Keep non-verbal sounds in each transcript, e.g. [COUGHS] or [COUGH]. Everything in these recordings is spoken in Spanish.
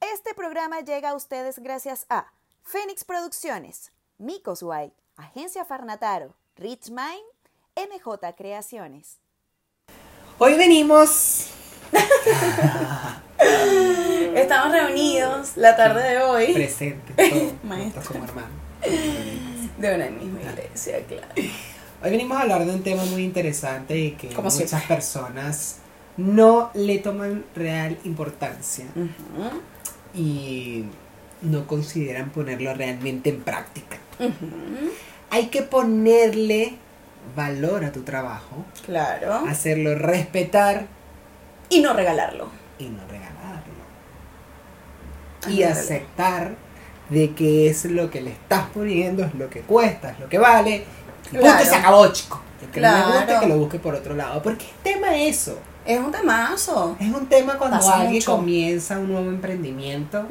Este programa llega a ustedes gracias a Fénix Producciones, Micos White, Agencia Farnataro, Rich Mind, MJ Creaciones. Hoy venimos. [LAUGHS] Estamos reunidos la tarde de hoy [LAUGHS] Maestro. juntos como hermanos. [LAUGHS] de una misma iglesia, claro. Hoy venimos a hablar de un tema muy interesante y que Como muchas siempre. personas no le toman real importancia y no consideran ponerlo realmente en práctica. Hay que ponerle valor a tu trabajo, Claro. hacerlo respetar Y no regalarlo. y no regalarlo. Ah, Y aceptar de que es lo que le estás poniendo, es lo que cuesta, es lo que vale. Y punto, Claro. y se acabó, chico. El que no le guste, Claro. que lo busque por otro lado. Porque es tema eso. Es un temazo. Es un tema cuando Pasa alguien mucho. comienza un nuevo emprendimiento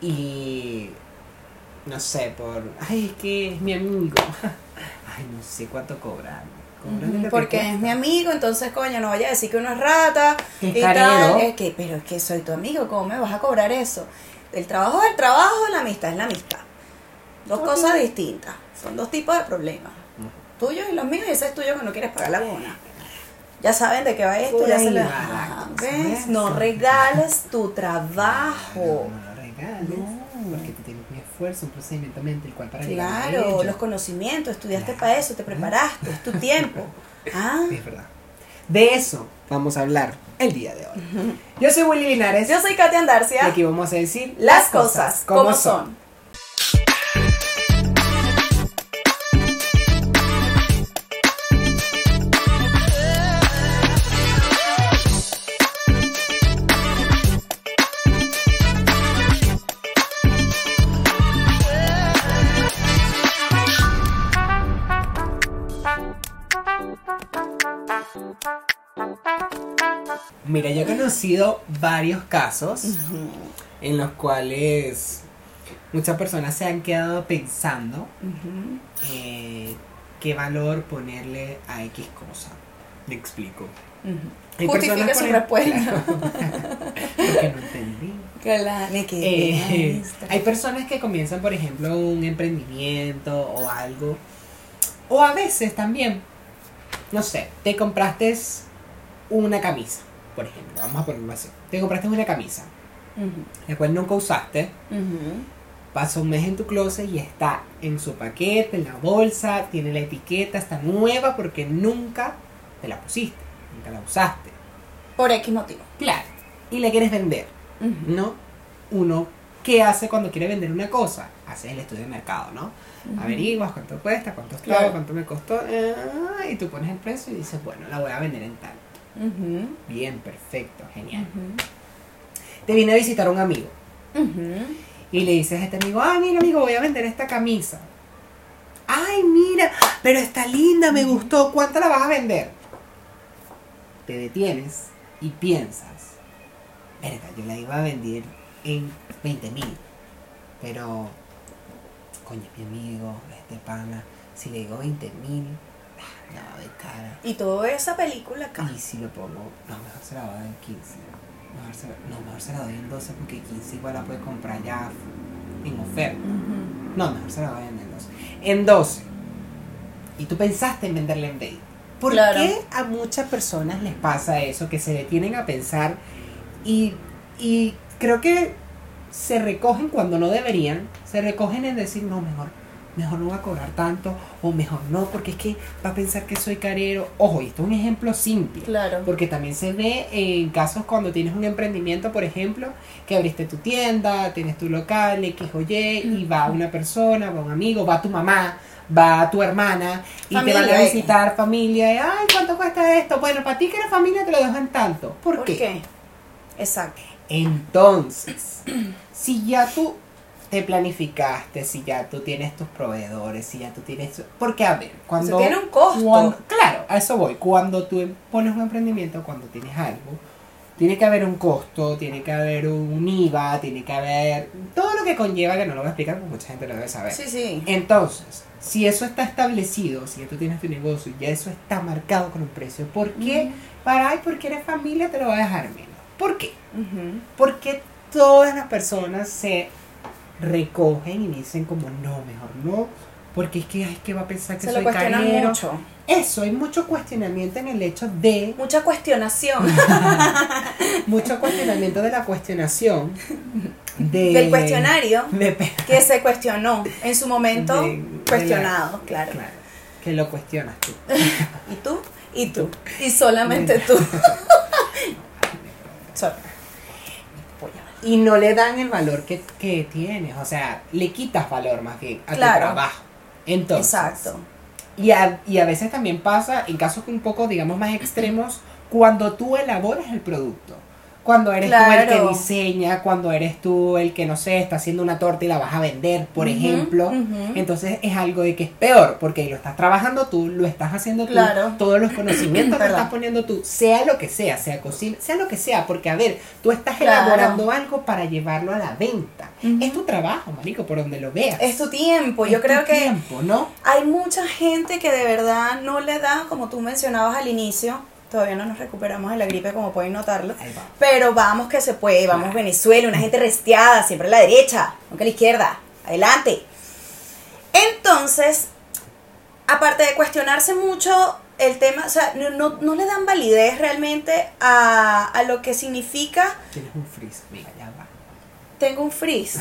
y no sé, por ay, es que es mi amigo. [LAUGHS] Ay, no sé cuánto cobrar. Porque es mi amigo, entonces coño, no vaya a decir que uno es rata y tal. Es que, pero es que soy tu amigo, ¿cómo me vas a cobrar eso? El trabajo es el trabajo, la amistad es la amistad. Dos cosas distintas. Son dos tipos de problemas. Tuyos y los míos, y ese es tuyo que no quieres pagar la buena. Ya saben de qué va esto, Por ya se les. Ah, ¿Ves? No regales tu trabajo. No, no lo regales. No. Porque tú tienes un esfuerzo, un procedimiento mente, el cual para Claro, los conocimientos, estudiaste Claro. para eso, te preparaste, es tu [LAUGHS] tiempo. Ah, Es verdad. De eso vamos a hablar el día de hoy. Yo soy Willy Linares yo soy Katia y Andarcia. aquí vamos a decir Las cosas como son. Mira, yo he conocido varios casos en los cuales muchas personas se han quedado pensando eh, qué valor ponerle a X cosa. Me explico. Hay personas, su respuesta. [LAUGHS] Porque no entendí. Claro, que Eh, [LAUGHS] hay personas que comienzan, por ejemplo, un emprendimiento o algo. O a veces también, no sé, te compraste una camisa, por ejemplo. Vamos a ponerlo así. Te compraste una camisa, la cual nunca usaste. ujú. Pasa un mes en tu closet y está en su paquete, en la bolsa, tiene la etiqueta, está nueva porque nunca te la pusiste, nunca la usaste. Por X motivo. Claro. Y la quieres vender. ¿no? Uno, ¿qué hace cuando quiere vender una cosa? Hace el estudio de mercado, ¿no? Averiguas cuánto cuesta, cuánto está, Claro. cuánto me costó, ah, y tú pones el precio y dices, bueno, la voy a vender en tal. Ujú, Bien, perfecto, genial. Te viene a visitar un amigo ujú. y le dices a este amigo, ah, mira amigo, voy a vender esta camisa. Ay, mira, pero está linda, me gustó, ¿cuánto la vas a vender? Te detienes y piensas, verga, yo la iba a vender en 20 mil, pero, coño, mi amigo, este pana, si le digo 20 mil, va cara. Y toda esa película acá. Y si lo pongo, no, mejor se la voy a dar en 15. Mejor se, la- no, mejor se la doy en 12 porque 15 igual la puede comprar ya en oferta. Ujú. No, mejor se la vayan en 12. En 12. Y tú pensaste en venderla en 20. ¿Por Claro. qué a muchas personas les pasa eso? Que se detienen a pensar y, y creo que se recogen cuando no deberían. Se recogen en decir, no, mejor, mejor no va a cobrar tanto. O mejor no, porque es que va a pensar que soy carero. Ojo, y esto es un ejemplo simple. Claro. Porque también se ve en casos cuando tienes un emprendimiento, por ejemplo, que abriste tu tienda, tienes tu local, X o Y, y va una persona, va un amigo, va tu mamá, va tu hermana, y te van a X. visitar familia, y, ay, ¿cuánto cuesta esto? Bueno, para ti que eres familia te lo dejan tanto. ¿Por, ¿Por qué? qué? Exacto. Entonces, [CLEARS THROAT] si ya tú te planificaste, si ya tú tienes tus proveedores, si ya tú tienes... Porque, a ver, cuando... tiene un costo. cuando- claro, a eso voy. Cuando tú pones un emprendimiento, cuando tienes algo, tiene que haber un costo, tiene que haber un IVA, tiene que haber todo lo que conlleva, que no lo voy a explicar porque mucha gente lo debe saber. Sí, sí. Entonces, si eso está establecido, si ya tú tienes tu negocio y ya eso está marcado con un precio, ¿por qué? Para, ay, porque eres familia te lo va a dejar menos. ¿Por qué? Porque todas las personas se recogen y dicen como, no, mejor no, porque es que, ay, que va a pensar que Se lo soy carero. mucho. Eso, hay mucho cuestionamiento en el hecho de, Mucha cuestionación [LAUGHS] mucho cuestionamiento de la cuestionación, de, del cuestionario de que se cuestionó en su momento de cuestionado, la- claro. claro, que lo cuestionas tú. [LAUGHS] ¿Y tú? Y tú. Y solamente tú. [LAUGHS] Sorry. Y no le dan el valor que, que tienes, o sea, le quitas valor más bien a Claro. tu trabajo. Entonces, Exacto. Y a, y a veces también pasa, en casos un poco, digamos, más extremos, cuando tú elaboras el producto. Cuando eres tú el Claro. que diseña, cuando eres tú el que, no sé, está haciendo una torta y la vas a vender, por ejemplo. Entonces es algo de que es peor, porque lo estás trabajando tú, lo estás haciendo tú, Claro. todos los conocimientos [CLEARS THROAT] Perdón. estás poniendo tú, sea lo que sea, sea cocina, sea lo que sea, porque a ver, tú estás Claro. elaborando algo para llevarlo a la venta. Es tu trabajo, marico, por donde lo veas. Es tu tiempo. Yo tu creo que tiempo, ¿no? hay mucha gente que de verdad no le da, como tú mencionabas al inicio, todavía no nos recuperamos de la gripe como pueden notarlo, va. pero vamos que se puede, vamos. Venezuela, una gente resteada, siempre a la derecha, nunca a la izquierda, adelante. Entonces, aparte de cuestionarse mucho el tema, o sea, no, no, no le dan validez realmente a, a lo que significa Tienes un freeze, mira, ya va. tengo un frizz.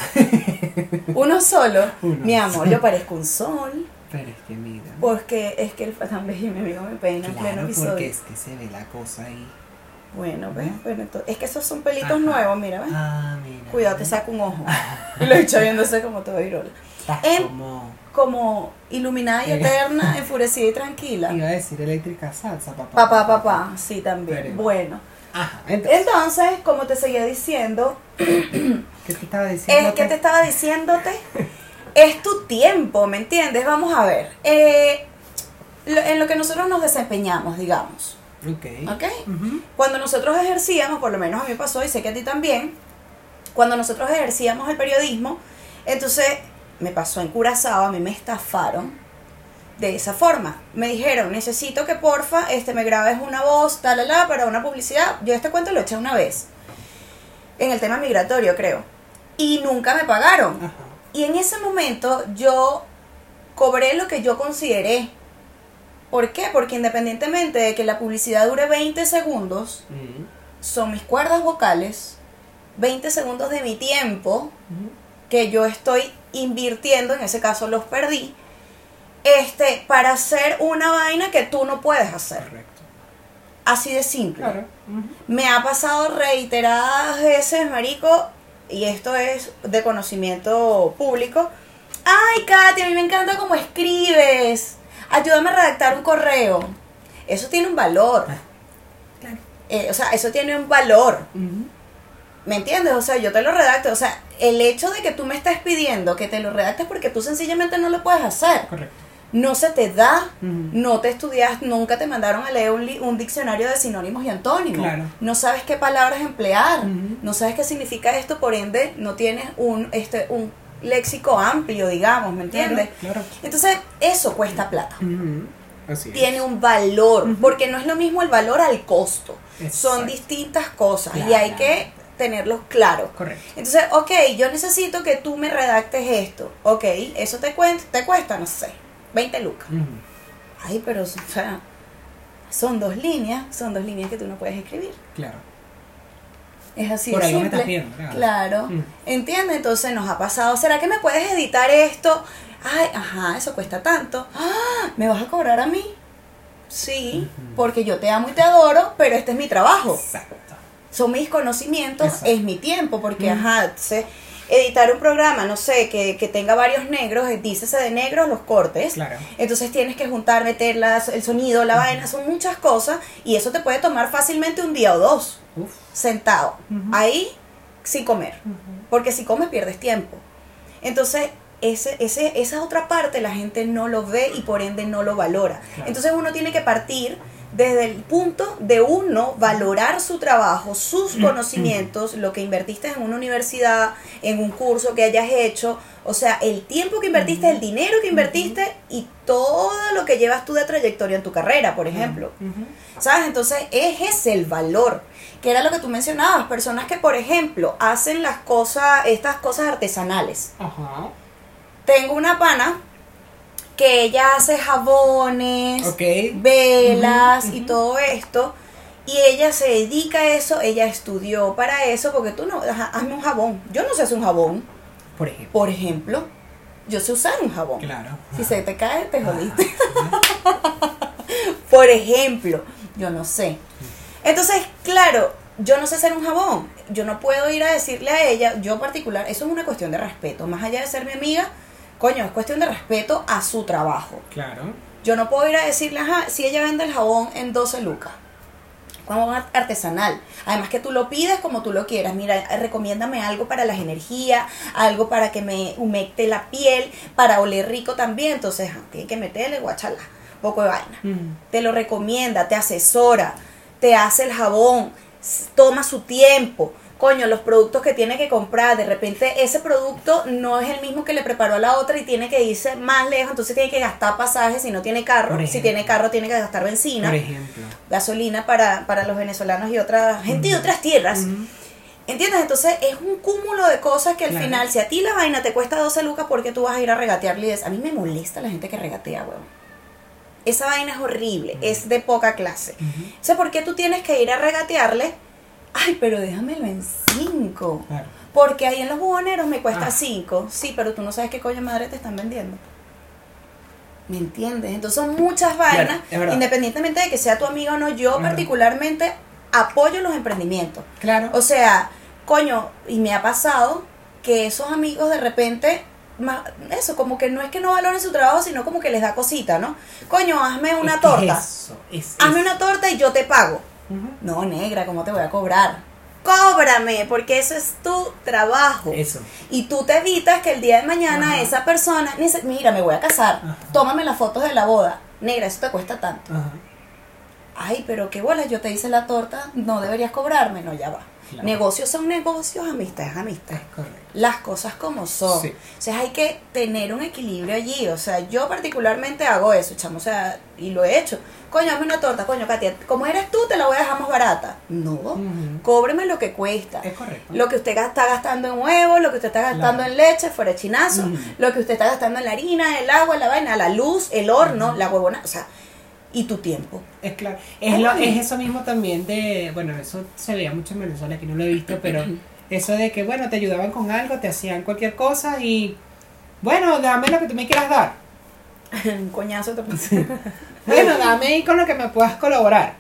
[LAUGHS] Uno solo. Uno. Mi amor, yo parezco un sol. Pero es que mira. Porque es que el tan bello mi amigo me en pleno Claro, episodio. porque es que se ve la cosa ahí. Bueno, ¿ves? Bueno, entonces- es que esos son pelitos Ajá. nuevos, mira, ¿ves? Ah, mira. Cuidado, te saco un ojo. [LAUGHS] Y lo he hecho viéndose como todo virola. En- como. Como iluminada y eterna, enfurecida y tranquila. Iba a decir eléctrica salsa, papá. Papá, papá, sí, también. Pero- Bueno, Ajá, entonces. entonces, como te seguía diciendo, ¿Qué te estaba diciendo? es que te estaba diciéndote, es tu tiempo, ¿me entiendes? Vamos a ver. eh, lo- en lo que nosotros nos desempeñamos, digamos. Ok. Cuando nosotros ejercíamos, por lo menos a mí pasó y sé que a ti también, cuando nosotros ejercíamos el periodismo, entonces me pasó en Curazao, a mí me estafaron de esa forma. Me dijeron, necesito que porfa este, me grabes una voz, tal, tal, para una publicidad. Yo este cuento lo eché una vez, en el tema migratorio creo, y nunca me pagaron. Ajá. Y en ese momento yo cobré lo que yo consideré. ¿Por qué? Porque independientemente de que la publicidad dure 20 segundos, son mis cuerdas vocales, 20 segundos de mi tiempo que yo estoy invirtiendo, en ese caso los perdí, este, para hacer una vaina que tú no puedes hacer. Correcto. Así de simple. Claro. Me ha pasado reiteradas veces, marico, y esto es de conocimiento público. Ay, Katy, a mí me encanta cómo escribes. Ayúdame a redactar un correo. Eso tiene un valor. Claro. Eh, o sea, eso tiene un valor. ¿Me entiendes? O sea, yo te lo redacto. O sea, el hecho de que tú me estés pidiendo que te lo redactes porque tú sencillamente no lo puedes hacer. Correcto. No se te da. No te estudias, nunca te mandaron a leer un, un diccionario de sinónimos y antónimos. Claro. No sabes qué palabras emplear. No sabes qué significa esto, por ende, no tienes un, este, un léxico amplio, digamos, ¿me entiendes? Claro. claro. Entonces, eso cuesta plata. Ujú. Así es. Tiene un valor, porque no es lo mismo el valor al costo. Son distintas cosas y hay que tenerlos claros. Correcto. Entonces, ok, yo necesito que tú me redactes esto. Ok, eso te, te cuesta, no sé, 20 lucas. Ay, pero o sea, son dos líneas, son dos líneas que tú no puedes escribir. Claro. Es así Por de algo me estás viendo, claro. Claro. Mm. ¿Entiendes? Entonces nos ha pasado. ¿Será que me puedes editar esto? Ay, ajá, eso cuesta tanto. Ah, ¿Me vas a cobrar a mí? Sí, porque yo te amo y te adoro, pero este es mi trabajo. Exacto. Son mis conocimientos, Exacto. es mi tiempo, porque, Mm. ajá, entonces, editar un programa, no sé, que, que tenga varios negros, eh, dícese de negros los cortes. Claro. Entonces tienes que juntar, meter las- el sonido, la vaina, son muchas cosas y eso te puede tomar fácilmente un día o dos Uf. sentado ahí sin comer, porque si comes pierdes tiempo. Entonces, ese, ese, esa otra parte la gente no lo ve y por ende no lo valora. Claro. Entonces uno tiene que partir desde el punto de uno valorar su trabajo, sus conocimientos, lo que invertiste en una universidad, en un curso que hayas hecho, o sea, el tiempo que invertiste, el dinero que invertiste y todo lo que llevas tú de trayectoria en tu carrera, por ejemplo. ¿Sabes? Entonces, ese es el valor, que era lo que tú mencionabas, personas que, por ejemplo, hacen las cosas, estas cosas artesanales. Ajá. Tengo una pana que ella hace jabones, Ok. velas y todo esto. Y ella se dedica a eso, ella estudió para eso, porque tú no, ajá, hazme un jabón. Yo no sé hacer un jabón, Por ejemplo. por ejemplo. Yo sé usar un jabón. Claro. Si se te cae, te jodiste. por ejemplo, yo no sé. Entonces, claro, yo no sé hacer un jabón. Yo no puedo ir a decirle a ella, yo particular, eso es una cuestión de respeto. Más allá de ser mi amiga, coño, es cuestión de respeto a su trabajo. Claro. Yo no puedo ir a decirle, ajá, si ella vende el jabón en 12 lucas. Como un artesanal. Además que tú lo pides como tú lo quieras. Mira, recomiéndame algo para las energías, algo para que me humecte la piel, para oler rico también. Entonces, ajá, tiene que meterle guachala, poco de vaina. Te lo recomienda, te asesora, te hace el jabón, toma su tiempo. Coño, los productos que tiene que comprar, de repente ese producto no es el mismo que le preparó a la otra y tiene que irse más lejos, entonces tiene que gastar pasajes si no tiene carro. Si tiene carro tiene que gastar benzina, Por ejemplo. gasolina para, para los venezolanos y otra gente de otras tierras. ¿Entiendes? Entonces es un cúmulo de cosas que al Claro. final, si a ti la vaina te cuesta 12 lucas, ¿por qué tú vas a ir a regatearle? y A mí me molesta la gente que regatea, weón. Esa vaina es horrible, es de poca clase. O sea, ¿por qué tú tienes que ir a regatearle? Ay, pero déjamelo en 5. Claro. Porque ahí en los buhoneros me cuesta Ah. 5. Sí, pero tú no sabes qué coño madre te están vendiendo. ¿Me entiendes? Entonces son muchas vainas, independientemente de que sea tu amiga o no, yo Claro. particularmente apoyo los emprendimientos. Claro. O sea, coño, y me ha pasado que esos amigos de repente, eso, como que no es que no valoren su trabajo, sino como que les da cosita, ¿no? Coño, hazme una Es torta. es eso, es Hazme eso. una torta y yo te pago. No, negra, ¿cómo te voy a cobrar? Cóbrame, porque eso es tu trabajo. Eso. Y tú te evitas que el día de mañana Ajá. esa persona, dice, mira, me voy a casar, Ajá. tómame las fotos de la boda. Negra, eso te cuesta tanto. Ajá. Ay, pero qué bolas, yo te hice la torta, no deberías cobrarme, no, ya va. Claro. Negocios son negocios, amistad es amistad. Correcto. Las cosas como son. Sí. O sea, hay que tener un equilibrio allí. O sea, yo particularmente hago eso, chamo. O sea, y lo he hecho. Coño, hazme una torta, coño, Katia. Como eres tú, te la voy a dejar más barata. No. Ujú. Cóbreme lo que cuesta. Es correcto. Lo que usted está gastando en huevos, lo que usted está gastando Claro. en leche, fuera chinazo, lo que usted está gastando en la harina, el agua, la vaina, la luz, el horno, la huevona, o sea, y tu tiempo. Es claro. Es, lo, es eso mismo también de. Bueno, eso se veía mucho en Venezuela, que no lo he visto, pero eso de que, bueno, te ayudaban con algo, te hacían cualquier cosa y. Bueno, dame lo que tú me quieras dar. [LAUGHS] Un coñazo te puse. Bueno, dame con lo que me puedas colaborar.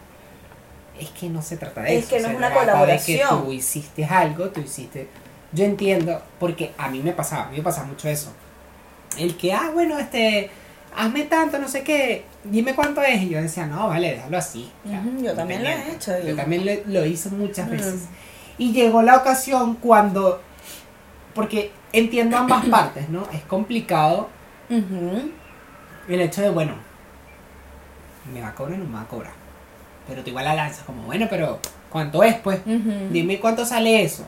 Es que no se trata de Es eso. que no se es una colaboración. De que tú hiciste algo, tú hiciste. Yo entiendo, porque a mí me pasaba, a mí me pasaba mucho eso. El que, ah, bueno, este, hazme tanto, no sé qué, dime cuánto es. Y yo decía, no, vale, déjalo así. ya, yo también lo he hecho y- Yo también lo, lo hice muchas veces. Y llegó la ocasión cuando, porque entiendo ambas [COUGHS] partes, ¿no? Es complicado el hecho de, bueno, me va a cobrar o no me va a cobrar. Pero tú igual la lanzas como, bueno, pero ¿cuánto es? Pues dime cuánto sale eso.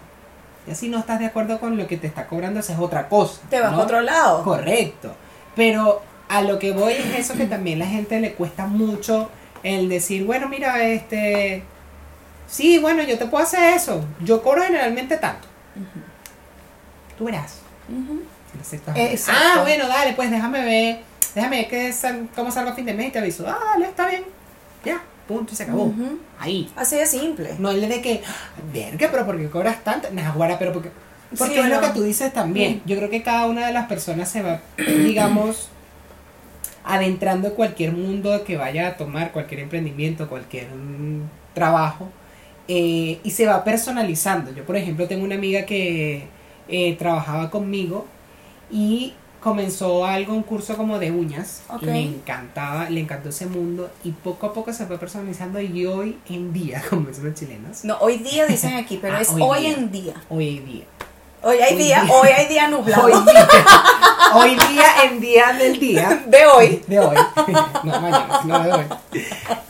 Y así no estás de acuerdo con lo que te está cobrando, esa es otra cosa. Te vas ¿no? a otro lado. Correcto. Pero a lo que voy es eso que también la gente le cuesta mucho el decir, bueno, mira, este, sí, bueno, yo te puedo hacer eso. Yo cobro generalmente tanto. Tú verás. Ah, bueno, dale, pues déjame ver, déjame ver que sal- cómo salgo a fin de mes y te aviso. Ah, dale, está bien. Ya, punto y se acabó. Ahí. Así de simple. No es de que, verga, pero porque cobras tanto, Naguara, pero porque. Porque Sí, es lo que tú dices también. Yo creo que cada una de las personas se va, [CLEARS THROAT] digamos, adentrando en cualquier mundo que vaya a tomar, cualquier emprendimiento, cualquier mm, trabajo, eh, y se va personalizando. Yo, por ejemplo, tengo una amiga que eh, trabajaba conmigo y comenzó algo, un curso como de uñas. Ok. Le encantaba, le encantó ese mundo y poco a poco se fue personalizando y hoy en día, [LAUGHS] como dicen los chilenos, No, hoy día dicen aquí, pero Ah, es hoy hoy, día. en día. hoy en día. Hoy hay día, día. hoy hay día nublado. Hoy día, hoy día en día del día de hoy. de hoy, no mañana, sino de hoy,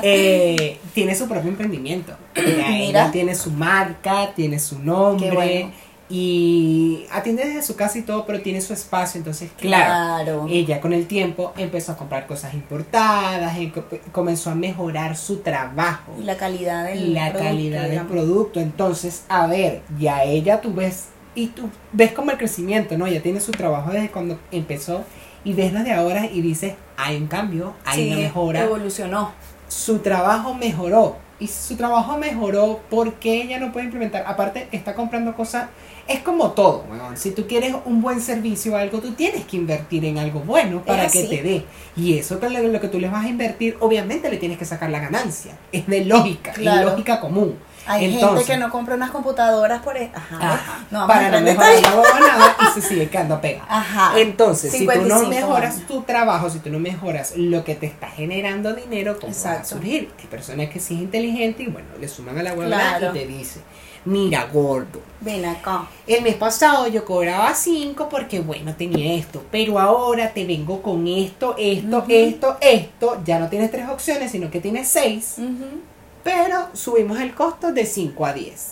eh, tiene su propio emprendimiento. Mira. Ella tiene su marca, tiene su nombre bueno. y atiende desde su casa y todo, pero tiene su espacio. Entonces, claro, Claro. ella con el tiempo empezó a comprar cosas importadas, y comenzó a mejorar su trabajo Y la calidad del la producto, calidad del producto. Entonces, a ver, ya ella tú ves, y tú ves como el crecimiento, ¿no? Ella tiene su trabajo desde cuando empezó y ves desde ahora y dices, hay un cambio, hay Sí, una mejora. Evolucionó. Su trabajo mejoró. Y su trabajo mejoró porque ella no puede implementar. Aparte, está comprando cosas. Es como todo, weón. Si tú quieres un buen servicio o algo, tú tienes que invertir en algo bueno para que te dé. Y eso que lo, que tú le vas a invertir, obviamente le tienes que sacar la ganancia. Es de lógica, Claro. es lógica común. Hay gente que no compra unas computadoras por... e- Ajá. Ajá, No para no mejorar la huevonada y se sigue quedando pegada. Ajá. Entonces, si tú no 55 mejoras tu trabajo, si tú no mejoras lo que te está generando dinero, ¿cómo va a surgir? Hay personas que sí es inteligente y bueno, le suman a la huevonada Claro. y te dice, mira gordo, Ven acá. el mes pasado yo cobraba 5 porque bueno, tenía esto, pero ahora te vengo con esto, esto, esto, esto, ya no tienes tres opciones, sino que tienes seis, Ujú. Pero subimos el costo de 5 a 10.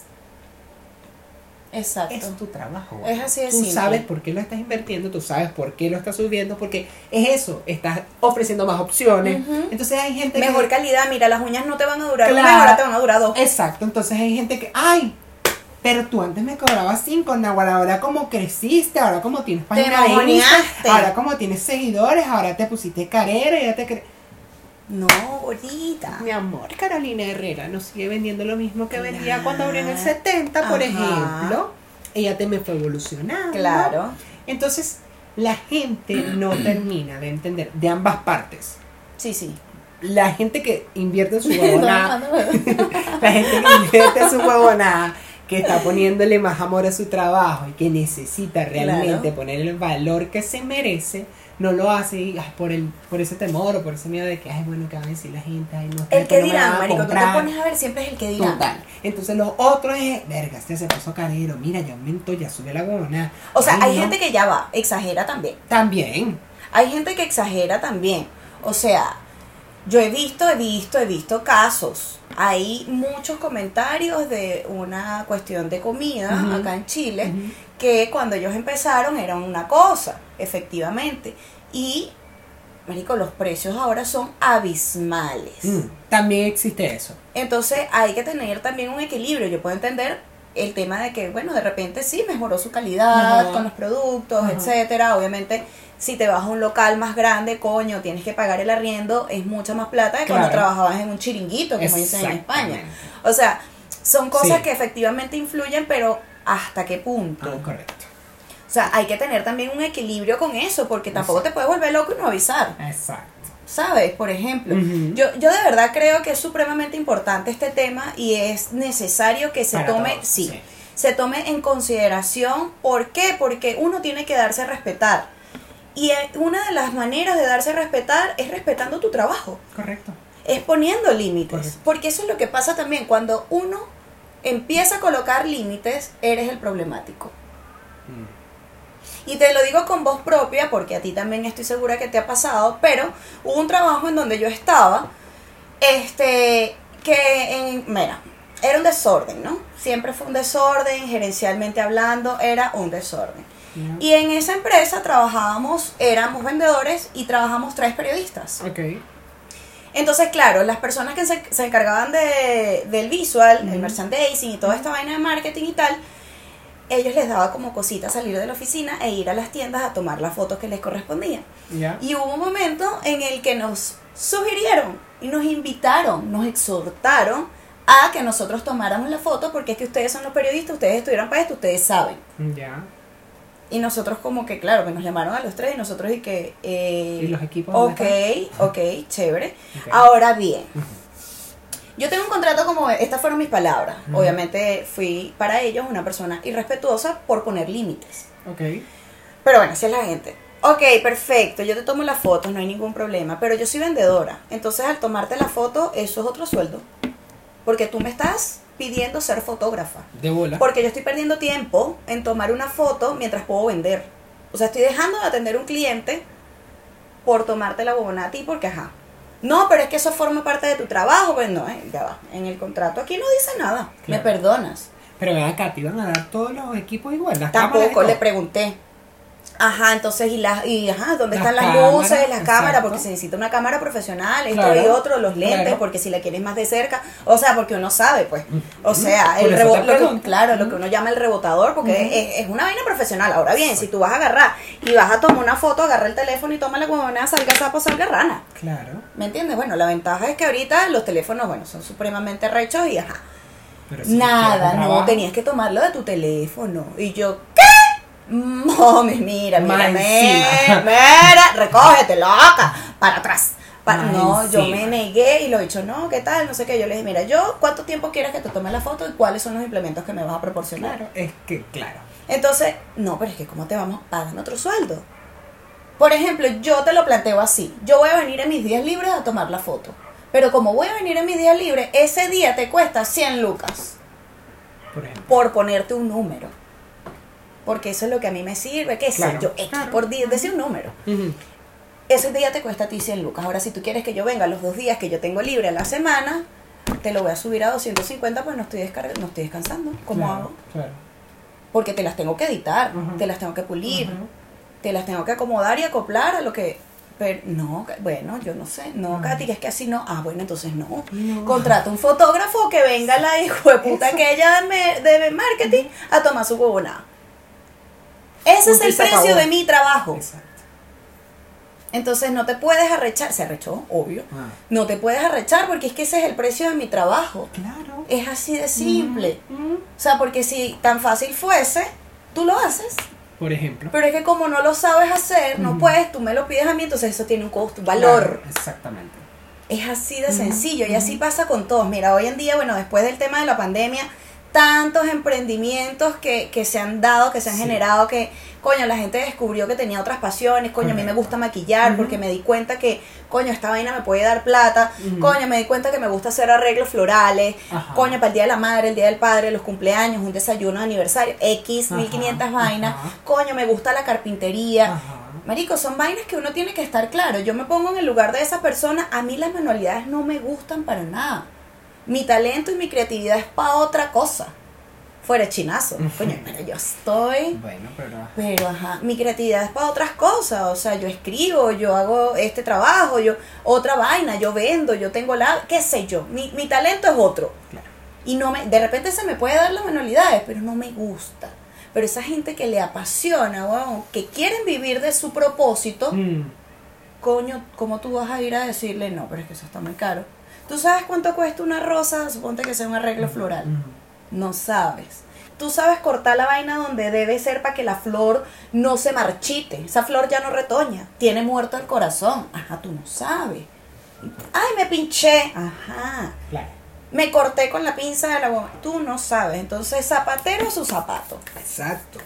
Exacto. Es tu trabajo. Es así de Tú simple. sabes por qué lo estás invirtiendo, tú sabes por qué lo estás subiendo, porque es eso, estás ofreciendo más opciones. Entonces hay gente Mejor que... calidad, mira, las uñas no te van a durar Claro. una hora, te van a durar dos. Exacto, entonces hay gente que, ay, pero tú antes me cobrabas 5, Nahuara, ahora como creciste, ahora como tienes página ahora como tienes seguidores, ahora te pusiste carrera, ya te cre... No, bonita. Mi amor, Carolina Herrera nos sigue vendiendo lo mismo que vendía cuando abrió en el Claro. 70, por ejemplo. Ella me fue evolucionando. Claro. Entonces, la gente no [CLEARS THROAT] termina de entender de ambas partes. Sí, sí. La gente que invierte en su [LAUGHS] huevonada, [LAUGHS] la gente que invierte en su huevonada, que está poniéndole más amor a su trabajo y que necesita realmente Claro. poner el valor que se merece, no lo hace y, ay, por el por ese temor o por ese miedo de que, ay, bueno, ¿qué va a decir la gente? Ay, no, El que no dirán, marico, tú te comprar". pones a ver, siempre es el que dirán. Total. Entonces lo otro es, verga, este se puso carero, mira, ya aumentó, ya subió la huevonada. O sea, Ay, hay no. gente que ya va, exagera también. También. Hay gente que exagera también. O sea, yo he visto, he visto, he visto casos. Hay muchos comentarios de una cuestión de comida acá en Chile que cuando ellos empezaron era una cosa, efectivamente. Y, marico, los precios ahora son abismales. Mm, También existe eso. Entonces hay que tener también un equilibrio. Yo puedo entender el tema de que, bueno, de repente sí mejoró su calidad Ajá. con los productos, Ajá. etcétera. Obviamente, si te vas a un local más grande, coño, tienes que pagar el arriendo, es mucha más plata de cuando trabajabas en un chiringuito, como dicen en España. O sea, son cosas Sí. que efectivamente influyen, pero ¿hasta qué punto? Ah, correcto. O sea, hay que tener también un equilibrio con eso, porque tampoco te puedes volver loco y no avisar. Exacto. ¿Sabes? Por ejemplo, yo, yo de verdad creo que es supremamente importante este tema y es necesario que se Para tome, todos, sí, sí. se tome en consideración. ¿Por qué? Porque uno tiene que darse a respetar. Y una de las maneras de darse a respetar es respetando tu trabajo, Correcto. es poniendo límites. Correcto. Porque eso es lo que pasa también. Cuando uno empieza a colocar límites, eres el problemático. Mm. Y te lo digo con voz propia porque a ti también estoy segura que te ha pasado, pero hubo un trabajo en donde yo estaba, este, que, en, mira, era un desorden, ¿no? Siempre fue un desorden, gerencialmente hablando, era un desorden. Y en esa empresa trabajábamos, éramos vendedores y trabajamos tres periodistas. Ok. Entonces, claro, las personas que se, se encargaban de, del visual, el merchandising y toda esta vaina de marketing y tal, ellos les daba como cosita salir de la oficina e ir a las tiendas a tomar las fotos que les correspondían. Ya. Y hubo un momento en el que nos sugirieron y nos invitaron, nos exhortaron a que nosotros tomáramos la foto porque es que ustedes son los periodistas, ustedes estuvieron para esto, ustedes saben. Ya. Y nosotros como que, claro, que nos llamaron a los tres y nosotros y que... eh, ¿Y los equipos Ok, ok, chévere. Ahora bien, yo tengo un contrato como, estas fueron mis palabras. Obviamente fui para ellos una persona irrespetuosa por poner límites. Ok. Pero bueno, así es la gente. Ok, perfecto, yo te tomo las fotos, no hay ningún problema. Pero yo soy vendedora. Entonces al tomarte la foto, eso es otro sueldo. Porque tú me estás pidiendo ser fotógrafa. De bola. Porque yo estoy perdiendo tiempo en tomar una foto mientras puedo vender. O sea, estoy dejando de atender a un cliente por tomarte la bobona a ti porque, ajá. No, pero es que eso forma parte de tu trabajo. Pues no, eh, ya va. En el contrato aquí no dice nada. Me perdonas. Pero acá, te iban a dar todos los equipos igual. Las Tampoco le pregunté. Ajá, entonces, y las, y ajá, ¿dónde Las están las cámaras, luces, las cámaras? Porque se necesita una cámara profesional, esto Claro, y otro, los lentes, claro. porque si la quieres más de cerca, o sea, porque uno sabe, pues. O sea, Por el rebo- lo que- claro, lo que uno llama el rebotador, porque es, es una vaina profesional. Ahora bien, si tú vas a agarrar y vas a tomar una foto, agarra el teléfono y toma la huevona, salga sapo, salga rana. Claro. ¿Me entiendes? Bueno, la ventaja es que ahorita los teléfonos, bueno, son supremamente rechos y ajá. Pero si Nada, no, trabajo- tenías que tomarlo de tu teléfono. Y yo, ¿qué? Mami, mira, mira, mira, mira, recógete, loca, para atrás. Pa- Más no, yo me negué y lo he dicho, no, ¿qué tal? No sé qué. Yo le dije, mira, yo, ¿cuánto tiempo quieres que te tome la foto y cuáles son los implementos que me vas a proporcionar? Claro, es que, claro. Entonces, no, pero es que ¿cómo te vamos a pagar otro sueldo? Por ejemplo, yo te lo planteo así. Yo voy a venir en mis días libres a tomar la foto. Pero como voy a venir en mis días libres, ese día te cuesta 100 lucas. Por ejemplo. Por ponerte un número. Porque eso es lo que a mí me sirve. ¿Qué sé Claro, yo? X claro. por día, decir un número. Ujú. Ese día te cuesta a ti 100 lucas. Ahora, si tú quieres que yo venga los dos días que yo tengo libre a la semana, te lo voy a subir a 250, pues no estoy, no estoy descansando. ¿Cómo Claro, hago? Claro. Porque te las tengo que editar, te las tengo que pulir, te las tengo que acomodar y acoplar a lo que... Pero no, bueno, yo no sé. No. Katy, que es que así no. Ah, bueno, entonces no. No. Contrata un fotógrafo que venga la hijo de puta Eso. aquella de, de marketing a tomar su huevonada. Ese es el precio acabó. de mi trabajo. Exacto. Entonces no te puedes arrechar. Se arrechó, obvio. Ah. No te puedes arrechar porque es que ese es el precio de mi trabajo. Claro. Es así de simple. Ujú. O sea, porque si tan fácil fuese, tú lo haces. Por ejemplo. Pero es que como no lo sabes hacer, no Ujú. puedes, tú me lo pides a mí, entonces eso tiene un costo, un valor. Claro, exactamente. Es así de sencillo y así pasa con todos. Mira, hoy en día, bueno, después del tema de la pandemia, tantos emprendimientos que, que se han dado, que se han Sí. generado, que, coño, la gente descubrió que tenía otras pasiones, coño, a mí me gusta maquillar porque me di cuenta que, coño, esta vaina me puede dar plata, coño, me di cuenta que me gusta hacer arreglos florales, Ajá. coño, para el Día de la Madre, el Día del Padre, los cumpleaños, un desayuno de aniversario, X, Ajá, 1500 vainas, ajá. coño, me gusta la carpintería. Marico, son vainas que uno tiene que estar claro. Yo me pongo en el lugar de esa persona. A mí las manualidades no me gustan para nada. Mi talento y mi creatividad es para otra cosa. Fuera chinazo. Coño, pero yo estoy. Bueno, pero. Pero ajá, mi creatividad es para otras cosas. O sea, yo escribo, yo hago este trabajo, yo otra vaina, yo vendo, yo tengo la. qué sé yo. Mi, mi talento es otro. Claro. Y no me, de repente se me puede dar las manualidades, pero no me gusta. Pero esa gente que le apasiona, weón, que quieren vivir de su propósito, Mm. coño, ¿cómo tú vas a ir a decirle no? Pero es que eso está muy caro. ¿Tú sabes cuánto cuesta una rosa? Suponte que sea un arreglo floral. No sabes. Tú sabes cortar la vaina donde debe ser para que la flor no se marchite. Esa flor ya no retoña. Tiene muerto el corazón. Ajá, tú no sabes. Ay, me pinché. Ajá. Claro. Me corté con la pinza de la goma. Tú no sabes. Entonces, zapatero su zapato. Exacto.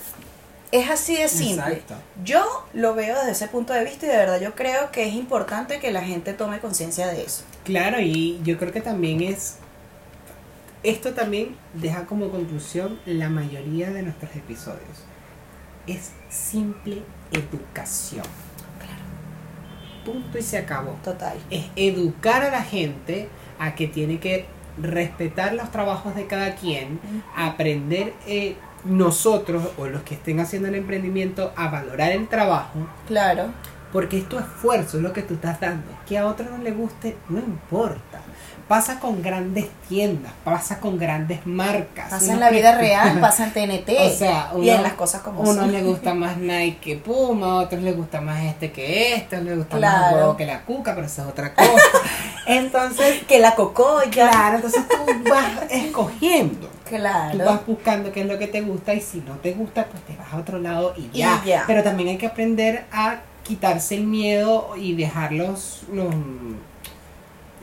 Es así de simple. Exacto. Yo lo veo desde ese punto de vista y de verdad yo creo que es importante que la gente tome conciencia de eso. Claro, y yo creo que también es. Esto también deja como conclusión la mayoría de nuestros episodios. Es simple educación. Punto y se acabó. Total. Es educar a la gente a que tiene que respetar los trabajos de cada quien, aprender eh, nosotros o los que estén haciendo el emprendimiento a valorar el trabajo, Claro. Porque es tu esfuerzo, es lo que tú estás dando. Que a otro no le guste, no importa. Pasa con grandes tiendas, pasa con grandes marcas. Pasa Uno en la vida que- [LAUGHS] real, pasa en TNT. O sea, y en las cosas como uno son. le gusta más Nike que Puma, a otros le gusta más este que este, le gusta más el huevo que la cuca, pero eso es otra cosa. [LAUGHS] Entonces, Que la cocoya. claro, entonces tú vas escogiendo. Tú Claro. vas buscando qué es lo que te gusta y si no te gusta, pues te vas a otro lado y ya. Y ya. Pero también hay que aprender a quitarse el miedo y dejar los, los-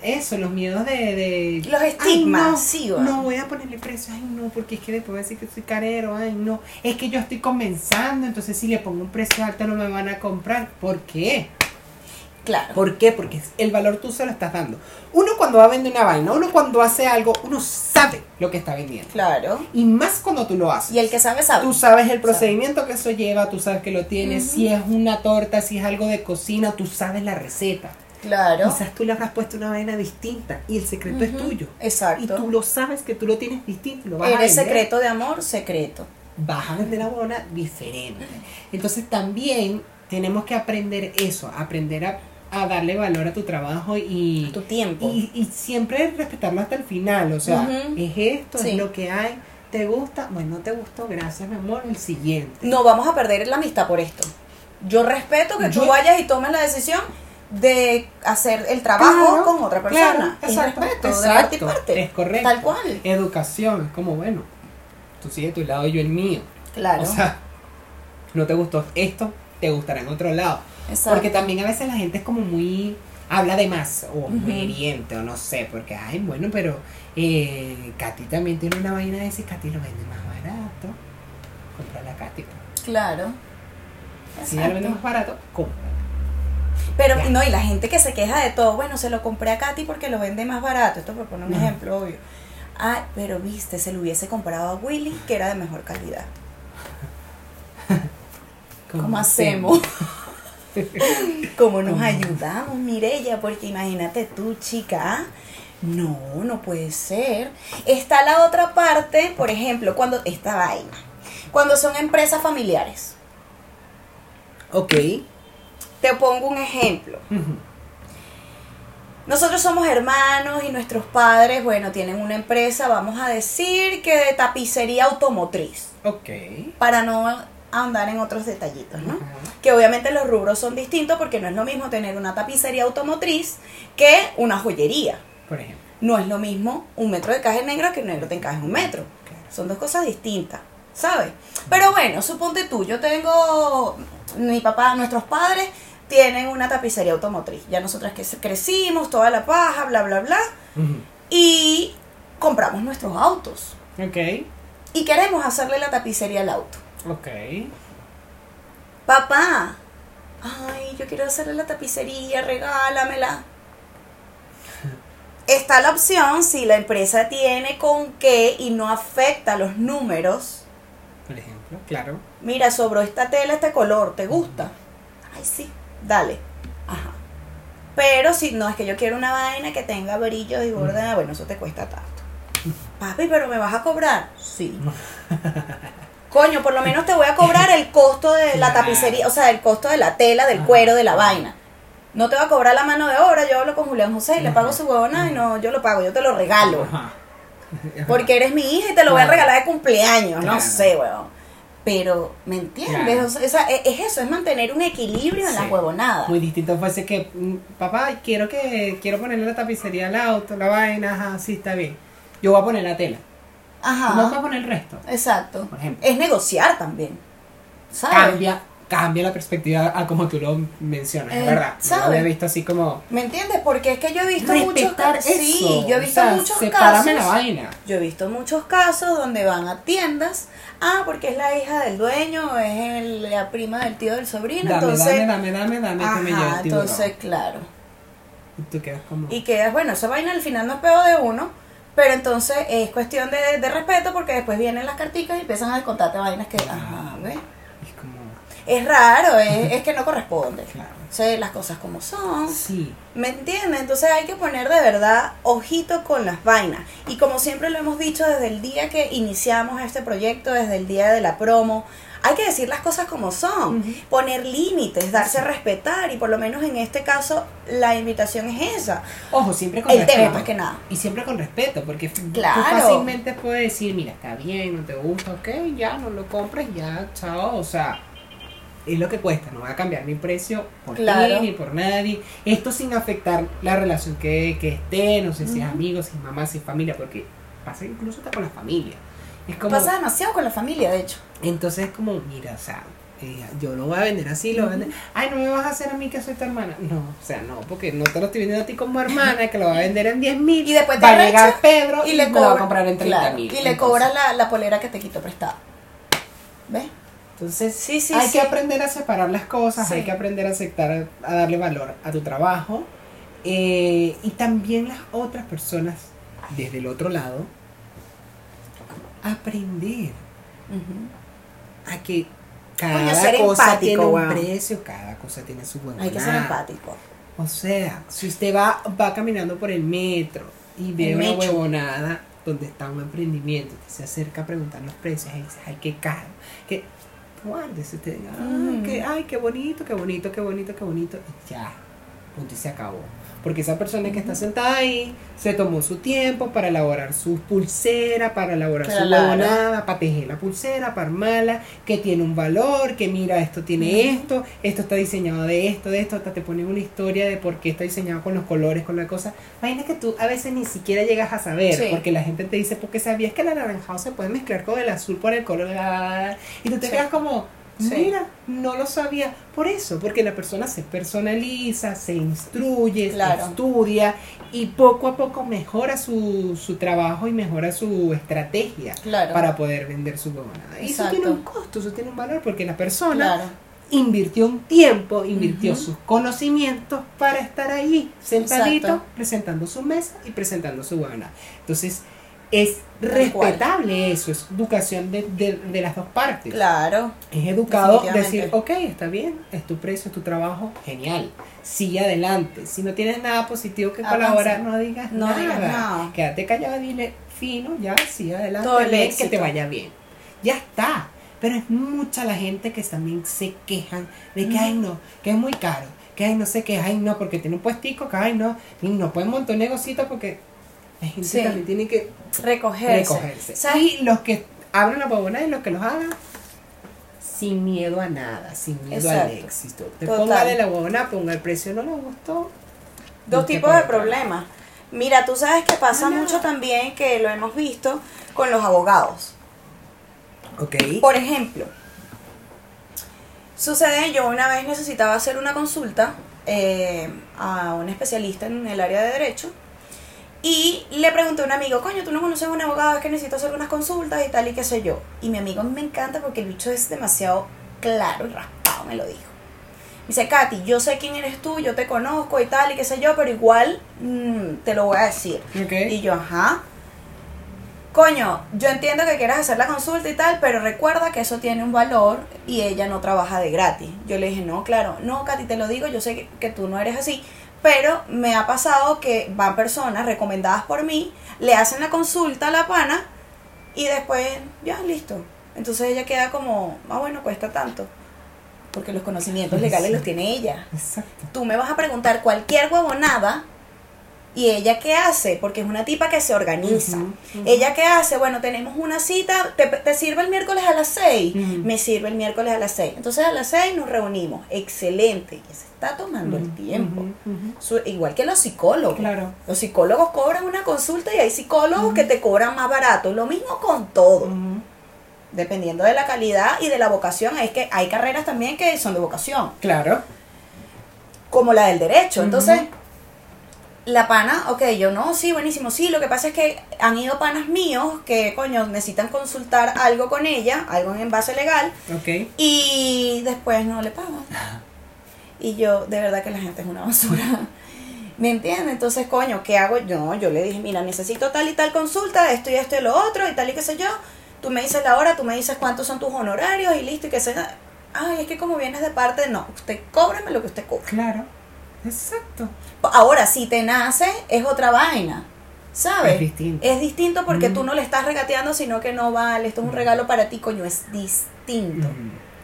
eso, los miedos de, de Los "Ay, estigmas, no, sí, no voy a ponerle precio, ay no, porque es que después voy a decir que soy carero, ay no, es que yo estoy comenzando, entonces si le pongo un precio alto no me van a comprar, ¿por qué? Claro. ¿Por qué? Porque el valor tú se lo estás dando. Uno cuando va a vender una vaina, uno cuando hace algo, uno sabe lo que está vendiendo. Claro. Y más cuando tú lo haces. Y el que sabe, sabe. Tú sabes el procedimiento que eso lleva, tú sabes que lo tienes, si es una torta, si es algo de cocina, tú sabes la receta. Claro. Quizás tú le habrás puesto una vaina distinta y el secreto es tuyo. Exacto. Y tú lo sabes que tú lo tienes distinto. Lo vas a vender. secreto de amor, secreto. Vas a vender la bona diferente. Entonces también tenemos que aprender eso, aprender a, a darle valor a tu trabajo y, A tu tiempo. y, y siempre respetarlo hasta el final. O sea, es esto, Sí. es lo que hay. ¿Te gusta? Bueno, no te gustó, gracias mi amor, el siguiente. No vamos a perder la amistad por esto. Yo respeto que tú vayas y tomes la decisión de hacer el trabajo Claro, con otra persona. claro, respeto, de exacto, parte y parte. Es correcto. Tal cual. Educación, es como bueno, tú sigues tu lado y yo el mío. Claro. O sea, no te gustó esto, te gustará en otro lado. Exacto. Porque también a veces la gente es como muy. habla de más, o muy Ujú. hiriente, o no sé, porque, ay, bueno, pero eh, Katy también tiene una vaina de ese, Katy lo vende más barato. Compra la Katy. pues. Claro. Si ella lo vende más barato, compra. Pero Ya. no, y la gente que se queja de todo, bueno, se lo compré a Katy porque lo vende más barato. Esto por poner un ejemplo obvio. Ay, pero viste, se lo hubiese comprado a Willy, que era de mejor calidad. [LAUGHS] ¿Cómo hacemos? [LAUGHS] [LAUGHS] ¿Cómo nos ayudamos, Mirella? Porque imagínate tú, chica. No, no puede ser. Está la otra parte, por ejemplo, cuando esta vaina. Cuando son empresas familiares. Ok. Te pongo un ejemplo. Nosotros somos hermanos y nuestros padres, bueno, tienen una empresa, vamos a decir que de tapicería automotriz, Ok. para no andar en otros detallitos, ¿no? Que obviamente los rubros son distintos porque no es lo mismo tener una tapicería automotriz que una joyería. Por ejemplo. No es lo mismo un metro de caja negra que un negro te encaje un metro. Claro. Son dos cosas distintas, ¿sabes? Pero bueno, suponte tú, yo tengo, mi papá, nuestros padres tienen una tapicería automotriz. Ya nosotras que crecimos, toda la paja, bla, bla, bla. Y compramos nuestros autos. Ok. Y queremos hacerle la tapicería al auto. Ok. Papá, ay, yo quiero hacerle la tapicería, regálamela. [LAUGHS] Está la opción si la empresa tiene con qué y no afecta los números. Por ejemplo, claro. Mira, sobró esta tela, este color, ¿te gusta? Ay, sí, dale. Ajá. Pero si no es que yo quiero una vaina que tenga brillo y borde, bueno, eso te cuesta tanto. Papi, pero me vas a cobrar. Sí. [LAUGHS] Coño, por lo menos te voy a cobrar el costo de la tapicería, o sea, el costo de la tela, del cuero, de la vaina. No te va a cobrar la mano de obra, yo hablo con Julián José y le pago su huevona y no, yo lo pago, yo te lo regalo. Porque eres mi hija y te lo voy a regalar de cumpleaños, no sé, weón. Pero, ¿me entiendes? O sea, e- es eso, es mantener un equilibrio en la huevonada. Muy distinto fuese que, mm, papá, quiero que quiero ponerle la tapicería al auto, la vaina, ajá, sí, está bien. Yo voy a poner la tela. Ajá. No poner el resto. Exacto. Por ejemplo. Es negociar también. ¿Sabes? Cambia, cambia la perspectiva a como tú lo mencionas, Eh, es verdad. Yo lo ¿sabes? había visto así como ¿Me entiendes? Porque es que yo he visto muchos casos. Sí, yo he visto o sea, muchos casos. la vaina. Yo he visto muchos casos donde van a tiendas. Ah, porque es la hija del dueño, es el- la prima del tío del sobrino. Dame, entonces, dame, dame, dame, dame, que me lleve ajá, el tiburón. entonces, claro. Y tú quedas como... Y quedas, bueno, esa vaina al final no es peor de uno, pero entonces es cuestión de, de respeto porque después vienen las carticas y empiezan a descontarte vainas que, ajá, ¿ves? Es como... Es raro, es, es que no corresponde. Claro. Sé las cosas como son. Sí. ¿Me entiendes? Entonces hay que poner de verdad ojito con las vainas. Y como siempre lo hemos dicho desde el día que iniciamos este proyecto, desde el día de la promo, hay que decir las cosas como son, poner límites, darse a respetar y por lo menos en este caso la invitación es esa. Ojo, siempre con El respeto. tema más que nada. Y siempre con respeto, porque Claro. tú fácilmente puedes decir, mira, está bien, no te gusta, ok, ya, no lo compres, ya, chao, o sea, es lo que cuesta, no va a cambiar mi precio por Claro. ti ni por nadie. Esto sin afectar la relación que, que esté, no sé si es Ujú. amigos, si es mamá, si es familia, porque pasa incluso hasta con la familia. Es como, Pasa demasiado con la familia, de hecho. entonces es como, mira, o sea, eh, yo lo voy a vender así, lo voy a vender. Ay, no me vas a hacer a mí que soy tu hermana. No, o sea, no, porque no te lo estoy vendiendo a ti como hermana, que lo va a vender en 10 mil. Y después te va a llegar Pedro y, le me lo va a cobra- comprar en 30 claro, mil. Y le cobras la, la polera que te quitó prestada. ¿Ves? Entonces, Sí, sí, hay sí. que aprender a separar las cosas, hay que aprender a aceptar, a darle valor a tu trabajo. eh, y también las otras personas, desde el otro lado, aprender a que cada Coño, cosa empático, tiene un weón. precio, cada cosa tiene su huevonada. Hay que ser empático. O sea, si usted va, va caminando por el metro y ve El una mecho. huevonada donde está un emprendimiento, que se acerca a preguntar los precios y dice, ay, qué caro, que guárdese usted, ay, Ujú. qué, ay, qué bonito, qué bonito, qué bonito, qué bonito, y ya, punto y se acabó. Porque esa persona que está sentada ahí se tomó su tiempo para elaborar su pulsera, para elaborar su huevonada, para tejer la pulsera, para armarla, que tiene un valor, que mira, esto tiene esto, esto está diseñado de esto, de esto, hasta te ponen una historia de por qué está diseñado con los colores, con la cosa. Vaina que tú a veces ni siquiera llegas a saber, Sí. porque la gente te dice, porque sabías que el anaranjado se puede mezclar con el azul por el color, ah", y tú te Sí. quedas como, Sí. mira, no lo sabía. Por eso, porque la persona se personaliza, se instruye, Claro. estudia y poco a poco mejora su, su trabajo y mejora su estrategia Claro. para poder vender su huevonada. Y eso tiene un costo, eso tiene un valor, porque la persona Claro. invirtió un tiempo, invirtió sus conocimientos para estar ahí, sentadito, Exacto. presentando su mesa y presentando su huevonada. Entonces, es respetable eso, es educación de, de- de las dos partes. Claro. Es educado decir, ok, está bien, es tu precio, es tu trabajo, genial, sigue adelante. Si no tienes nada positivo que colaborar, no digas No nada. digas nada. Quédate callado, dile fino, ya, sigue adelante, Todo que te vaya bien. Ya está. Pero es mucha la gente que también se quejan de que, Ujú. ay, no, que es muy caro, que, ay, no sé qué, ay, no, porque tiene un puestico, que, ay, no, y no pueden montar un negocito porque gente Sí. también tiene que Recogerse. recogerse. ¿Sabes? Y los que abran la pavona y los que los hagan sin miedo a nada, sin miedo al éxito. Te ponga de la huevona, ponga el precio, no le gustó. Dos tipos de problemas. Mira, tú sabes que pasa Ah, no. mucho también, que lo hemos visto con los abogados. Ok. Por ejemplo, sucede, yo una vez necesitaba hacer una consulta eh, a un especialista en el área de derecho y le pregunté a un amigo, coño, tú no conoces a un abogado, es que necesito hacer unas consultas y tal y qué sé yo. Y mi amigo me encanta porque el bicho es demasiado claro y raspado, me lo dijo. Me dice, Katy, yo sé quién eres tú, yo te conozco y tal y qué sé yo, pero igual mm, te lo voy a decir. Y yo, ajá. Coño, yo entiendo que quieras hacer la consulta y tal, pero recuerda que eso tiene un valor y ella no trabaja de gratis. Yo le dije, no, claro, no, Katy, te lo digo, yo sé que, que tú no eres así, pero me ha pasado que van personas recomendadas por mí, le hacen la consulta a la pana y después, ya, listo. Entonces ella queda como, ah, bueno, cuesta tanto, porque los conocimientos legales los tiene ella Exacto. tú me vas a preguntar cualquier huevonada y ella qué hace, porque es una tipa que se organiza. Ella qué hace, bueno, tenemos una cita, ¿te, te sirve el miércoles a las 6? Ujú. Me sirve el miércoles a las 6. Entonces a las 6 nos reunimos. Excelente. Y se está tomando el tiempo. Su- igual que los psicólogos. Claro. Los psicólogos cobran una consulta y hay psicólogos que te cobran más barato. Lo mismo con todo dependiendo de la calidad y de la vocación. Es que hay carreras también que son de vocación, Claro. como la del derecho. Entonces, la pana, ok, yo no, sí, buenísimo, sí, lo que pasa es que han ido panas míos que, coño, necesitan consultar algo con ella, algo en base legal, Ok. y después no le pagan. Y yo, de verdad que la gente es una basura. [LAUGHS] ¿Me entiendes? Entonces, coño, ¿qué hago? yo yo le dije, mira, necesito tal y tal consulta, esto y esto y lo otro, y tal y qué sé yo. Tú me dices la hora, tú me dices cuántos son tus honorarios y listo, y que sea. Ay, es que como vienes de parte, no, usted cóbreme lo que usted cobra. Claro. Exacto. Ahora, si te nace, es otra vaina. ¿Sabes? Es distinto. Es distinto porque Mm. tú no le estás regateando, sino que no vale, esto es un regalo para ti, coño, es distinto.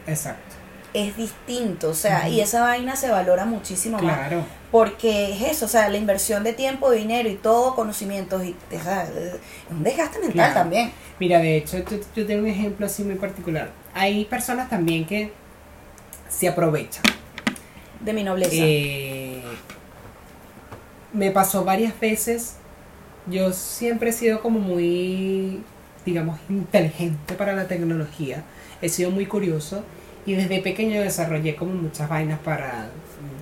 Exacto. Es distinto, o sea, y esa vaina se valora muchísimo más. Claro. Porque es eso, o sea, la inversión de tiempo, dinero y todo, conocimientos, y, o sea, es un desgaste mental Claro. también. Mira, de hecho, yo, yo tengo un ejemplo así muy particular. Hay personas también que se aprovechan. De mi nobleza. Eh, me pasó varias veces. Yo siempre he sido como muy, digamos, inteligente para la tecnología. He sido muy curioso y desde pequeño desarrollé como muchas vainas para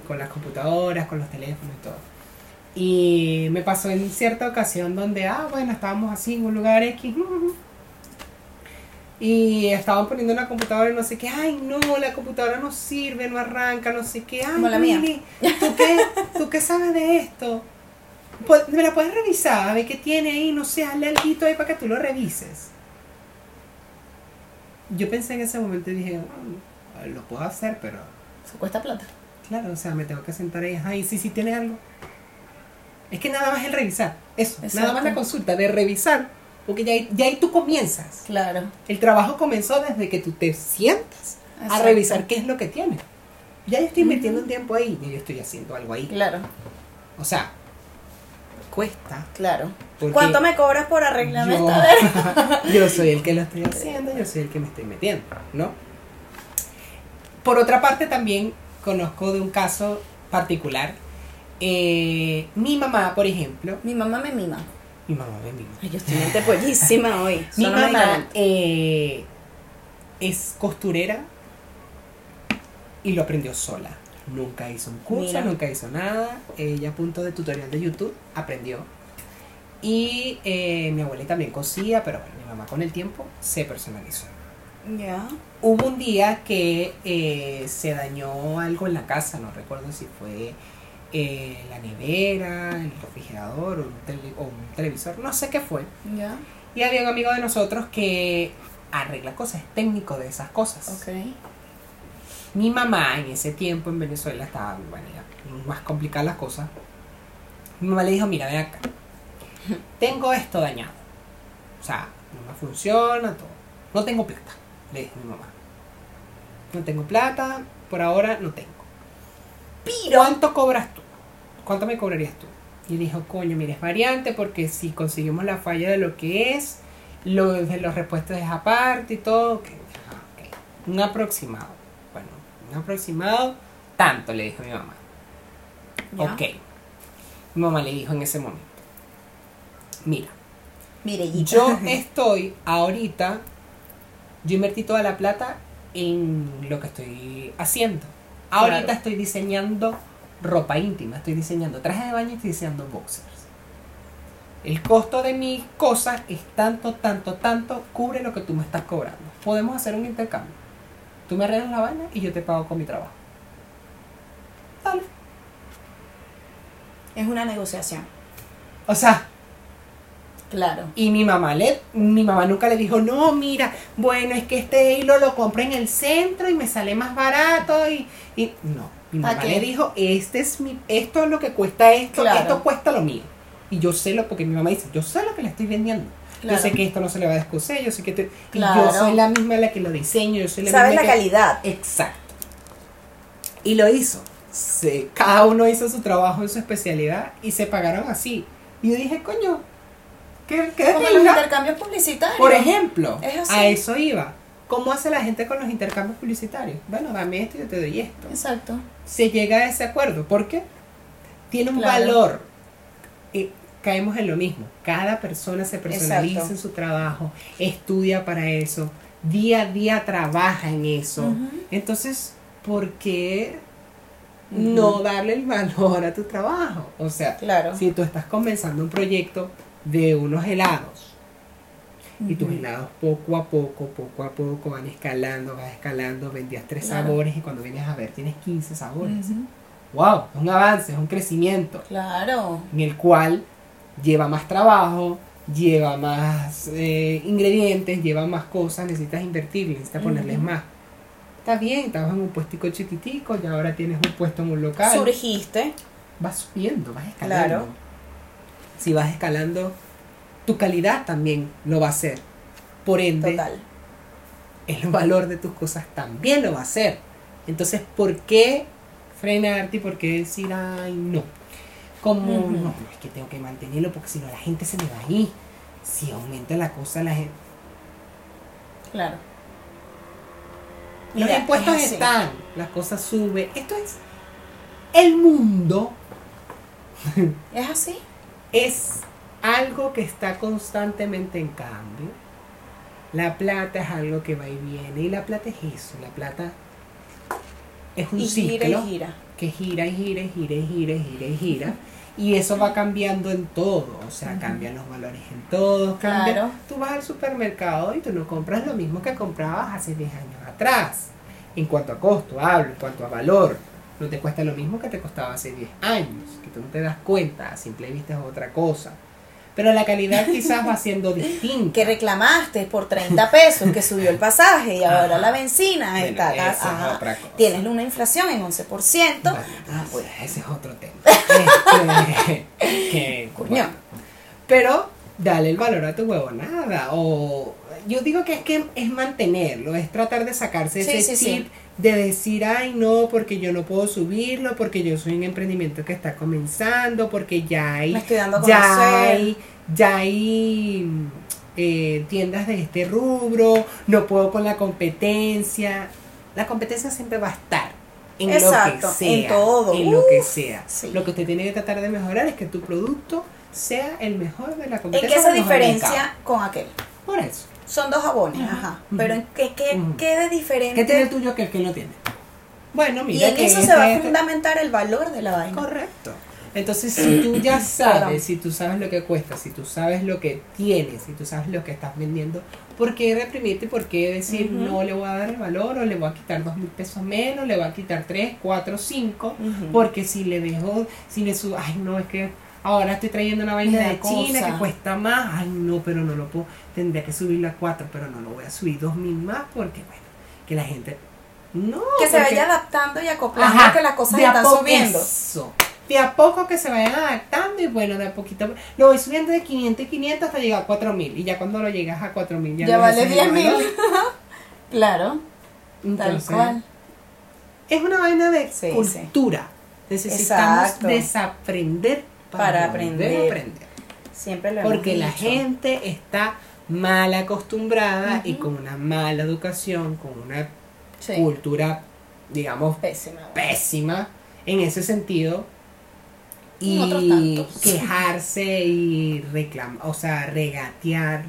con las computadoras, con los teléfonos y todo. Y me pasó en cierta ocasión donde, ah, bueno, estábamos así en un lugar X. Y estaban poniendo una computadora y no sé qué, ay no, la computadora no sirve, no arranca, no sé qué, ay, Como la mía. Mili, ¿tú qué, ¿tú qué sabes de esto? Pu- ¿Me la puedes revisar? A ver qué tiene ahí, no sé, hazle algo ahí para que tú lo revises. Yo pensé en ese momento y dije, "Ah, lo puedo hacer, pero Se cuesta plata. claro, o sea, me tengo que sentar ahí, ay, sí, sí tiene algo. Es que nada más el revisar, eso, nada más la consulta de revisar, porque ya, ahí- ya ahí tú comienzas. Claro. El trabajo comenzó desde que tú te sientas a revisar qué es lo que tiene. Ya yo estoy Ujú. metiendo un tiempo ahí, ya yo estoy haciendo algo ahí. Claro, O sea, cuesta. claro. ¿Cuánto me cobras por arreglarme yo, esta [LAUGHS] verga? yo soy el que lo estoy [LAUGHS] haciendo, yo soy el que me estoy metiendo, ¿no? Por otra parte, también conozco de un caso particular. Eh, mi mamá, por ejemplo, Mi mamá me mima. Mi mamá me mima. Ay, yo estoy mente pollísima hoy. Mi Solo mamá eh, es costurera y lo aprendió sola. Nunca hizo un curso, Mira. nunca hizo nada. Ella a punto de tutorial de YouTube aprendió. Y eh, mi abuela también cosía, pero bueno, mi mamá con el tiempo se personalizó. Ya. Hubo un día que eh, se dañó algo en la casa, no recuerdo si fue eh, la nevera, el refrigerador o un, tele- o un televisor, no sé qué fue. Ya. Y había un amigo de nosotros que arregla cosas, es técnico de esas cosas. Ok. Mi mamá en ese tiempo en Venezuela estaba, bueno, más complicadas las cosas. Mi mamá le dijo, mira, ven acá. [LAUGHS] Tengo esto dañado. O sea, no me funciona, todo. No tengo plata, le dijo mi mamá. No tengo plata, por ahora no tengo. Piro. ¿Cuánto cobras tú? ¿Cuánto me cobrarías tú? Y dijo, coño, mira, es variante porque si conseguimos la falla de lo que es, lo de los repuestos es aparte y todo. Un aproximado. Bueno, un aproximado, tanto, le dijo mi mamá. Ya. Ok. Mi mamá le dijo en ese momento, mira, Mirellita. yo [LAUGHS] estoy ahorita, yo invertí toda la plata en lo que estoy haciendo. Ahorita Claro. estoy diseñando ropa íntima, estoy diseñando trajes de baño y estoy diseñando boxers. El costo de mis cosas es tanto, tanto, tanto, cubre lo que tú me estás cobrando. Podemos hacer un intercambio. Tú me arreglas la vaina y yo te pago con mi trabajo. Dale. Es una negociación. O sea, Claro. Y mi mamá le, mi mamá nunca le dijo, no, mira, bueno, es que este hilo lo compré en el centro y me sale más barato y, y no. Mi ¿Pa mamá le dijo, este es mi, esto es lo que cuesta esto, Claro. esto cuesta lo mío. Y yo sé lo, porque mi mamá dice, yo sé lo que le estoy vendiendo. Claro. Yo sé que esto no se le va a descoser, yo sé que te- y Claro. yo soy la misma la que lo diseño, yo soy la Sabes misma la que- calidad. Exacto. Y lo hizo. Se- cada uno hizo su trabajo en su especialidad y se pagaron así. Y yo dije, coño, ¿qué, qué Como los intercambios publicitarios. Por ejemplo, Es a eso iba. ¿Cómo hace la gente con los intercambios publicitarios? Bueno, dame esto y yo te doy esto. Exacto. Se llega a ese acuerdo. ¿Por qué? Tiene un Claro. valor. Eh, caemos en lo mismo. Cada persona se personaliza Exacto. en su trabajo, estudia para eso, día a día trabaja en eso. Entonces, ¿por qué no darle el valor a tu trabajo? O sea, Claro. si tú estás comenzando un proyecto de unos helados y tus helados poco a poco, poco a poco van escalando, vas escalando, vendías tres Claro. sabores y cuando vienes a ver tienes 15 sabores. ¡Wow! Es un avance, es un crecimiento Claro. en el cual lleva más trabajo, lleva más eh, ingredientes, lleva más cosas, necesitas invertir, necesitas ponerles más. Está bien, estabas en un puestico chiquitico y ahora tienes un puesto en un local. Surgiste. Vas subiendo, vas escalando. Claro. Si vas escalando, tu calidad también lo va a hacer. Por ende, Total. el valor de tus cosas también lo va a hacer. Entonces, ¿por qué frenarte y por qué decir, ay, no? Como, Ujú. no, es que tengo que mantenerlo porque si no la gente se me va a ir. Si aumenta la cosa, la gente... Claro. Los Mira, impuestos es están, las cosas suben. Esto es... El mundo Es así. [LAUGHS] es algo que está constantemente en cambio. La plata es algo que va y viene. Y la plata es eso. La plata es un Y ciclo gira y gira. que gira y gira y gira y gira y gira y gira. Y eso va cambiando en todo, o sea, cambian los valores en todo, cambia. Claro. Tú vas al supermercado y tú no compras lo mismo que comprabas hace 10 años atrás. En cuanto a costo, hablo, en cuanto a valor. No te cuesta lo mismo que te costaba hace 10 años, que tú no te das cuenta, a simple vista es otra cosa. Pero la calidad quizás va siendo distinta. Que reclamaste por 30 pesos, que subió el pasaje y ahora Ajá. la benzina Bueno, está. esa es ajá. otra cosa. Tienes una inflación en 11%. Bueno, Ah, pues, ese es otro tema. [LAUGHS] Este, que, bueno. Pero dale el valor a tu huevonada. O yo digo que es que es mantenerlo, es tratar de sacarse Sí, ese sí, chip sí. De decir, ay no, porque yo no puedo subirlo, porque yo soy un emprendimiento que está comenzando, porque ya hay, Me estoy dando a ya hay, ya hay eh, tiendas de este rubro, no puedo con la competencia. La competencia siempre va a estar. En Exacto, lo que sea. en todo. En lo que sea. sí. Lo que usted tiene que tratar de mejorar es que tu producto sea el mejor de la ¿En competencia. qué se diferencia con aquel? Por eso. Son dos jabones, Ajá, ajá. ujú. Pero ¿en qué, qué, qué de diferente? ¿Qué tiene el tuyo que el que no tiene? Bueno, y mira en que eso este- se va a este- fundamentar el valor de la vaina. Correcto. Entonces, si tú ya Perdón. sabes, si tú sabes lo que cuesta, si tú sabes lo que tienes, si tú sabes lo que estás vendiendo, ¿por qué reprimirte? ¿Por qué decir no le voy a dar el valor o le voy a quitar dos mil pesos menos, le voy a quitar tres, cuatro, cinco? Porque si le dejo, si le subo, ay no, es que ahora estoy trayendo una vaina de China que cuesta más, ay no, pero no lo puedo, tendría que subirlo a cuatro, pero no lo voy a subir dos mil más porque, bueno, que la gente, no. que se vaya adaptando y acoplando Ajá, que las cosas están subiendo. eso. De a poco que se vayan adaptando y bueno, de a poquito. Lo voy subiendo de 500 y 500 hasta llegar a 4000. Y ya cuando lo llegas a 4000 ya, Ya no vale es ese 10 mil. valor. [LAUGHS] claro, tal cual. Es una vaina de Sí, cultura. Necesitamos Exacto. desaprender para, aprender. aprender. Siempre lo hemos Porque la dicho. gente está mal acostumbrada y con una mala educación, con una Sí. cultura, digamos, Pésima. pésima en ese sentido Y quejarse y reclamar, o sea, regatear.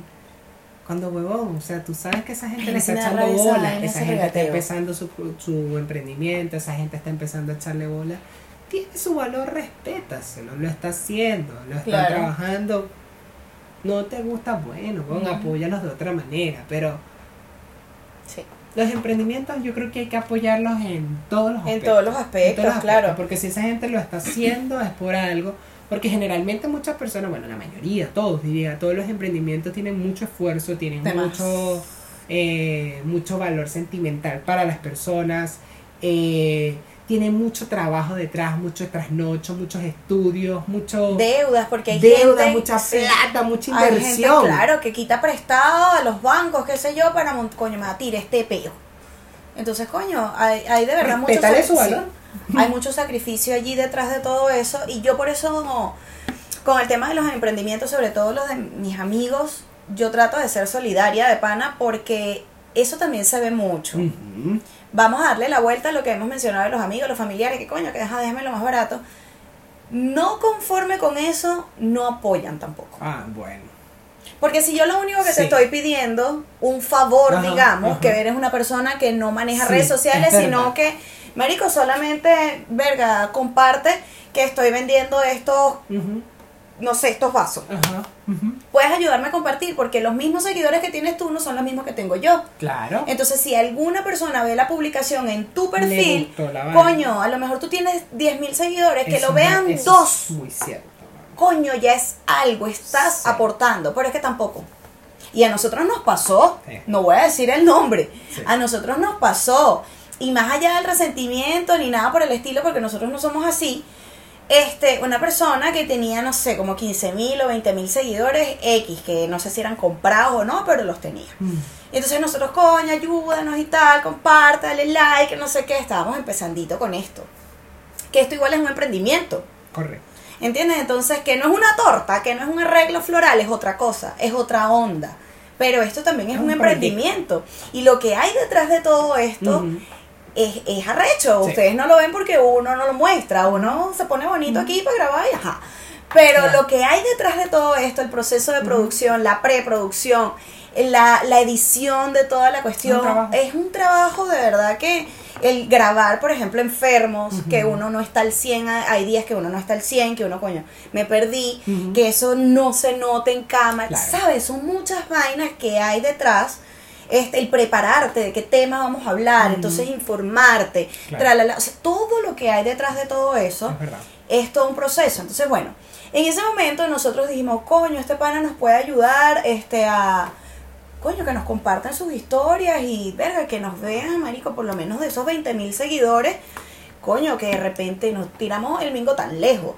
Cuando huevón, o sea, tú sabes que esa gente le está echando bola, esa gente está empezando su, su emprendimiento, esa gente está empezando a echarle bola. Tiene su valor, respétaselo, lo está haciendo, lo está Claro. trabajando. No te gusta, bueno, huevón, Ujú. apóyalos de otra manera, pero Sí. los emprendimientos yo creo que hay que apoyarlos en todos los En todos los aspectos, en todos los claro. aspectos, Porque si esa gente lo está haciendo es por algo. Porque generalmente muchas personas, bueno, la mayoría, todos diría, todos los emprendimientos tienen mucho esfuerzo, tienen mucho, eh, mucho valor sentimental para las personas, eh, tienen mucho trabajo detrás, mucho trasnocho, muchos estudios, mucho Deudas, porque hay deuda, gente, mucha plata, mucha hay gente, inversión. claro, que quita prestado a los bancos, qué sé yo, para, coño, me va a tirar este peo. Entonces, coño, hay, hay de verdad mucho sacrificio. valor. [LAUGHS] Hay mucho sacrificio allí detrás de todo eso. Y yo por eso, no, con el tema de los emprendimientos, sobre todo los de mis amigos, yo trato de ser solidaria de pana porque eso también se ve mucho. Ujú. Vamos a darle la vuelta a lo que hemos mencionado de los amigos, los familiares, que coño, que deja, déjame lo más barato. No conforme con eso, no apoyan tampoco. Ah, bueno. Porque si yo lo único que Sí. te estoy pidiendo, un favor, Ajá, digamos, ajá. que eres una persona que no maneja Sí, redes sociales, es sino que, marico, solamente, verga, comparte que estoy vendiendo estos, no sé, estos vasos. Ajá. Puedes ayudarme a compartir, porque los mismos seguidores que tienes tú no son los mismos que tengo yo. Claro. Entonces, si alguna persona ve la publicación en tu perfil, coño, a lo mejor tú tienes 10.000 seguidores, que Eso lo vean eso dos, es muy cierto. coño, ya es algo, estás Sí. aportando, pero es que tampoco. Y a nosotros nos pasó, Sí. no voy a decir el nombre, Sí. a nosotros nos pasó. Y más allá del resentimiento ni nada por el estilo, porque nosotros no somos así, este, una persona que tenía, no sé, como 15 mil o 20 mil seguidores X, que no sé si eran comprados o no, pero los tenía. Mm. Y entonces nosotros, coño, ayúdanos y tal, comparte, dale like, no sé qué, estábamos empezandito con esto. Que esto igual es un emprendimiento. Correcto. ¿Entiendes? Entonces, que no es una torta, que no es un arreglo floral, es otra cosa, es otra onda. Pero esto también es Es un un emprendimiento. Y lo que hay detrás de todo esto. Es, es arrecho. Sí. Ustedes no lo ven porque uno no lo muestra. Uno se pone bonito aquí para grabar y ajá. Pero Claro. lo que hay detrás de todo esto, el proceso de producción, la preproducción, la, la edición de toda la cuestión, es un trabajo de verdad que... el grabar, por ejemplo, enfermos, que uno no está al 100, hay días que uno no está al 100, que uno, coño, me perdí, que eso no se note en cámara, Claro. ¿sabes? Son muchas vainas que hay detrás. Este, el prepararte de qué tema vamos a hablar, entonces informarte, Claro. tralala, o sea, todo lo que hay detrás de todo eso Es todo un proceso. Entonces, bueno, en ese momento nosotros dijimos, coño, este pana nos puede ayudar este, a, coño, que nos compartan sus historias y, verga, que nos vean, marico, por lo menos de esos 20 mil seguidores, coño, que de repente nos tiramos el mingo tan lejos.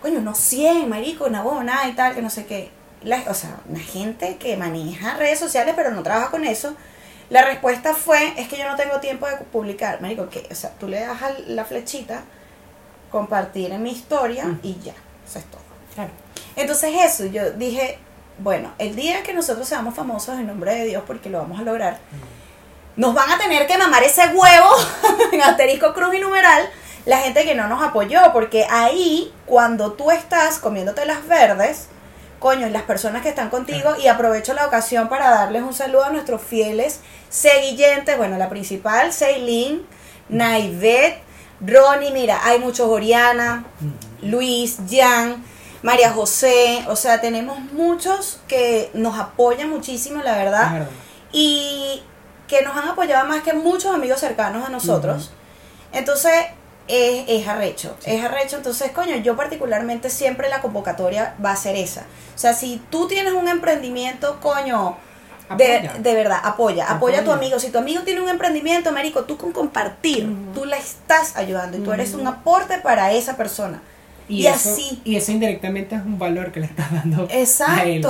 Coño, unos 100, marico, una bona y tal, que no sé qué. La- o sea, una gente que maneja redes sociales pero no trabaja con eso. La respuesta fue, es que yo no tengo tiempo de publicar. Marico, que, o sea, tú le das a la flechita, compartir en mi historia Mm. y ya, eso es todo. Claro. Entonces eso, yo dije, bueno, el día que nosotros seamos famosos en nombre de Dios, porque lo vamos a lograr, nos van a tener que mamar ese huevo [LAUGHS] en asterisco cruz y numeral la gente que no nos apoyó, porque ahí cuando tú estás comiéndote las verdes, coño, y las personas que están contigo, y aprovecho la ocasión para darles un saludo a nuestros fieles seguillentes, bueno, la principal, Ceylin, Naivet, Ronnie, mira, hay muchos Oriana, Luis, Jan, María José, o sea, tenemos muchos que nos apoyan muchísimo, la verdad. y que nos han apoyado más que muchos amigos cercanos a nosotros. Entonces, es, es arrecho, es arrecho. Entonces, coño, yo particularmente siempre la convocatoria va a ser esa. O sea, si tú tienes un emprendimiento, coño, de, de verdad, apoya, apoya a tu amigo. Si tu amigo tiene un emprendimiento, Marico, tú con compartir, tú la estás ayudando y tú eres un aporte para esa persona. Y, eso, así. Y eso indirectamente es un valor que le estás dando a él.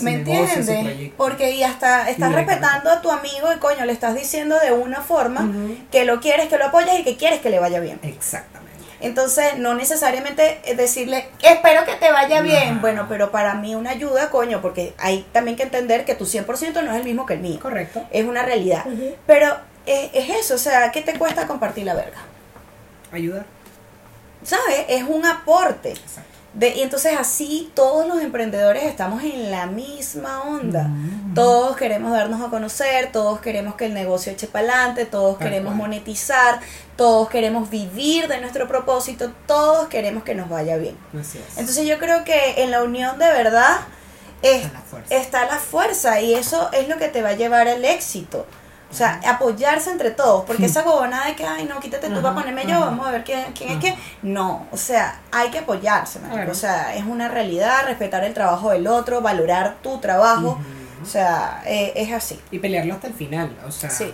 ¿Me negocio, entiendes? Porque y hasta estás respetando a tu amigo y coño, le estás diciendo de una forma que lo quieres, que lo apoyas y que quieres que le vaya bien. Exactamente. Entonces, no necesariamente es decirle, espero que te vaya bien. No. Bueno, pero para mí una ayuda, coño, porque hay también que entender que tu 100% no es el mismo que el mío. Correcto. Es una realidad. Pero es, es eso, o sea, ¿qué te cuesta compartir la verga? Ayudar. ¿Sabes? Es un aporte. Exacto. De, y entonces así todos los emprendedores estamos en la misma onda. Ujú. Todos queremos darnos a conocer, todos queremos que el negocio eche para adelante, todos Tal queremos cual. monetizar, todos queremos vivir de nuestro propósito, todos queremos que nos vaya bien. Entonces yo creo que en la unión de verdad es- Está la está la fuerza y eso es lo que te va a llevar al éxito. O sea, apoyarse entre todos, porque esa gobonada de que, ay, no, quítate tú para ponerme yo, vamos a ver quién, quién es quién. No, o sea, hay que apoyarse. O sea, es una realidad, respetar el trabajo del otro, valorar tu trabajo. O sea, eh, es así. Y pelearlo hasta el final. O sea, Sí.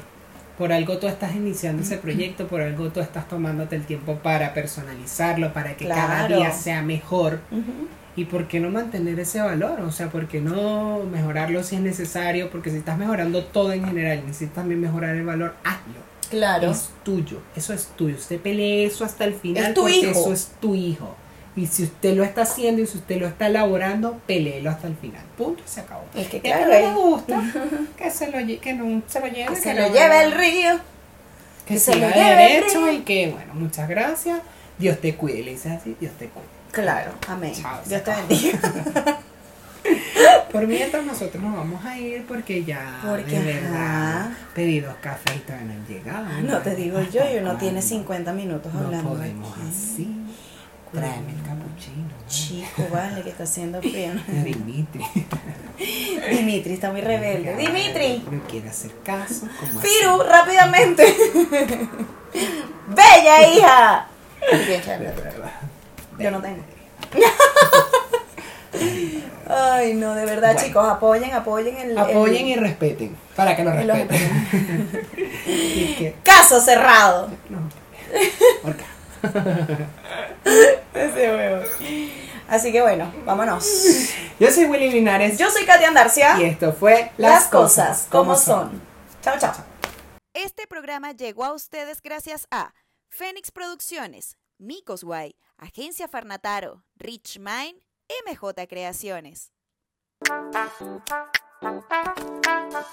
por algo tú estás iniciando ese proyecto, por algo tú estás tomándote el tiempo para personalizarlo, para que cada día sea mejor. Ujú. ¿Y por qué no mantener ese valor? O sea, ¿por qué no mejorarlo si es necesario? Porque si estás mejorando todo en general, necesitas también mejorar el valor, hazlo. Claro. Es tuyo, eso es tuyo. Usted pelee eso hasta el final Es tu porque hijo. eso es tu hijo. Y si usted lo está haciendo y si usted lo está elaborando, peleelo hasta el final. Punto, se acabó. Es que claro, que no le gusta, [LAUGHS] que se lo, que no se lo lleve. que se que lo no- lleve el río. Que, que se lo lleve el derecho río. y que, bueno, muchas gracias. Dios te cuide. Le dices así, Dios te cuide. Claro, amén. Chao, Dios te bendiga. [LAUGHS] Por mientras nosotros nos vamos a ir porque ya Porque, de verdad ajá. pedidos café y todavía no han llegado. No te digo yo, y uno ¿Hasta tiene cuándo? 50 minutos No hablando. podemos aquí. así. Tráeme el capuchino. Chico, vale, que está haciendo frío. [LAUGHS] Dimitri. [LAUGHS] Dimitri está muy rebelde. Dimitri, No quiere hacer caso. Firu, rápidamente. Bella hija. Bien. Yo no tengo. [LAUGHS] Ay, no, de verdad, Bueno. chicos, apoyen, apoyen el. Apoyen el- y respeten. Para que lo respeten. [LAUGHS] que, Caso cerrado. no. [LAUGHS] Ese huevo. Así que bueno, vámonos. Yo soy Willy Linares. Yo soy Katia Andarcia. y esto fue Las cosas como son. Chao, chao. Este programa llegó a ustedes gracias a Fénix Producciones, Micos Guay, Agencia Farnataro, Rich Mind, MJ Creaciones.